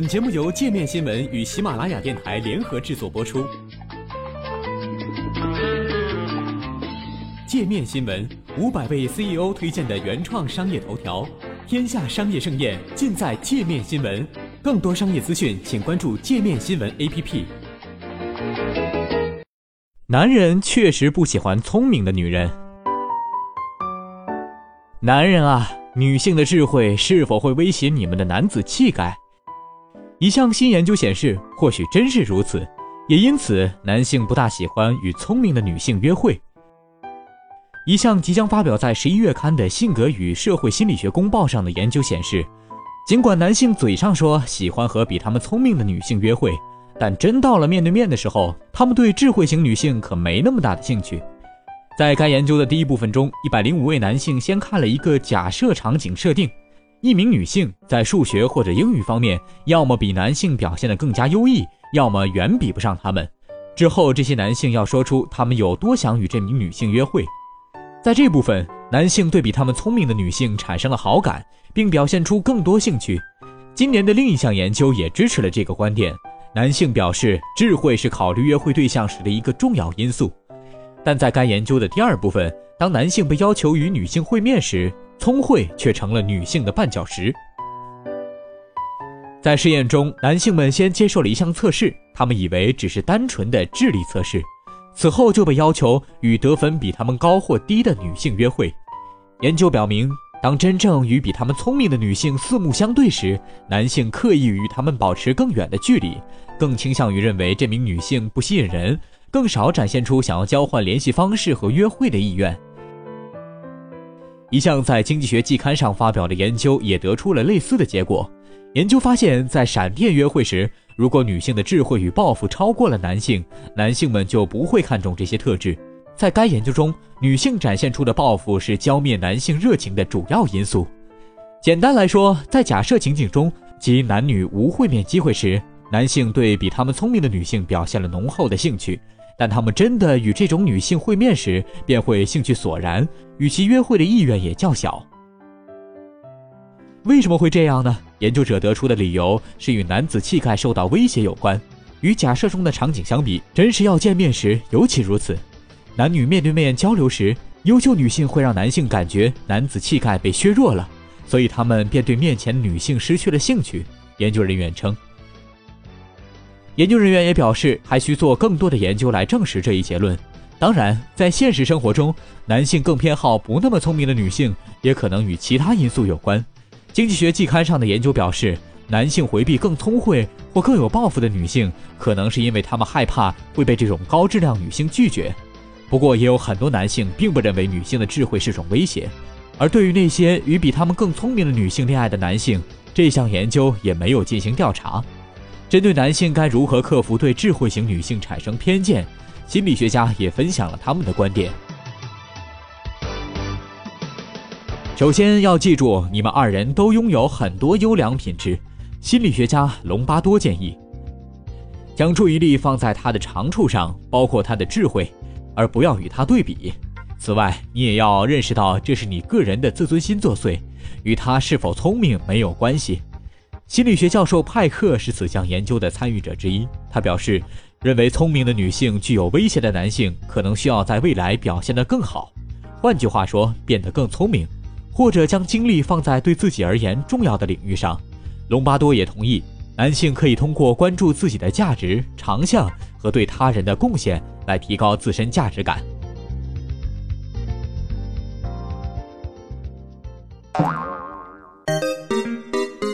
本节目由界面新闻与喜马拉雅电台联合制作播出。界面新闻五百位 CEO 推荐的原创商业头条，天下商业盛宴尽在界面新闻。更多商业资讯，请关注界面新闻 APP。男人确实不喜欢聪明的女人。男人啊，女性的智慧是否会威胁你们的男子气概？一项新研究显示，或许真是如此，也因此男性不大喜欢与聪明的女性约会。一项即将发表在十一月刊的《性格与社会心理学公报》上的研究显示，尽管男性嘴上说喜欢和比他们聪明的女性约会，但真到了面对面的时候，他们对智慧型女性可没那么大的兴趣。在该研究的第一部分中，一百零五位男性先看了一个假设场景设定。一名女性在数学或者英语方面，要么比男性表现得更加优异，要么远比不上他们。之后，这些男性要说出他们有多想与这名女性约会。在这部分，男性对比他们聪明的女性产生了好感，并表现出更多兴趣。今年的另一项研究也支持了这个观点。男性表示，智慧是考虑约会对象时的一个重要因素。但在该研究的第二部分，当男性被要求与女性会面时，聪慧却成了女性的绊脚石。在试验中，男性们先接受了一项测试，他们以为只是单纯的智力测试，此后就被要求与得分比他们高或低的女性约会。研究表明，当真正与比他们聪明的女性四目相对时，男性刻意与他们保持更远的距离，更倾向于认为这名女性不吸引人，更少展现出想要交换联系方式和约会的意愿。一项在《经济学季刊》上发表的研究也得出了类似的结果。研究发现，在闪电约会时，如果女性的智慧与抱负超过了男性，男性们就不会看重这些特质。在该研究中，女性展现出的抱负是浇灭男性热情的主要因素。简单来说，在假设情景中，即男女无会面机会时，男性对比他们聪明的女性表现了浓厚的兴趣。但他们真的与这种女性会面时，便会兴趣索然，与其约会的意愿也较小。为什么会这样呢？研究者得出的理由是与男子气概受到威胁有关。与假设中的场景相比，真实要见面时尤其如此。男女面对面交流时，优秀女性会让男性感觉男子气概被削弱了，所以他们便对面前女性失去了兴趣。研究人员称。研究人员也表示，还需做更多的研究来证实这一结论。当然，在现实生活中，男性更偏好不那么聪明的女性，也可能与其他因素有关。经济学季刊上的研究表示，男性回避更聪慧或更有抱负的女性，可能是因为他们害怕会被这种高质量女性拒绝。不过，也有很多男性并不认为女性的智慧是种威胁。而对于那些与比他们更聪明的女性恋爱的男性，这项研究也没有进行调查。针对男性该如何克服对智慧型女性产生偏见，心理学家也分享了他们的观点。首先要记住，你们二人都拥有很多优良品质。心理学家隆巴多建议，将注意力放在他的长处上，包括他的智慧，而不要与他对比。此外，你也要认识到，这是你个人的自尊心作祟，与他是否聪明没有关系。心理学教授派克是此项研究的参与者之一。他表示，认为聪明的女性具有威胁的男性可能需要在未来表现得更好，换句话说，变得更聪明，或者将精力放在对自己而言重要的领域上。隆巴多也同意，男性可以通过关注自己的价值、长项和对他人的贡献来提高自身价值感。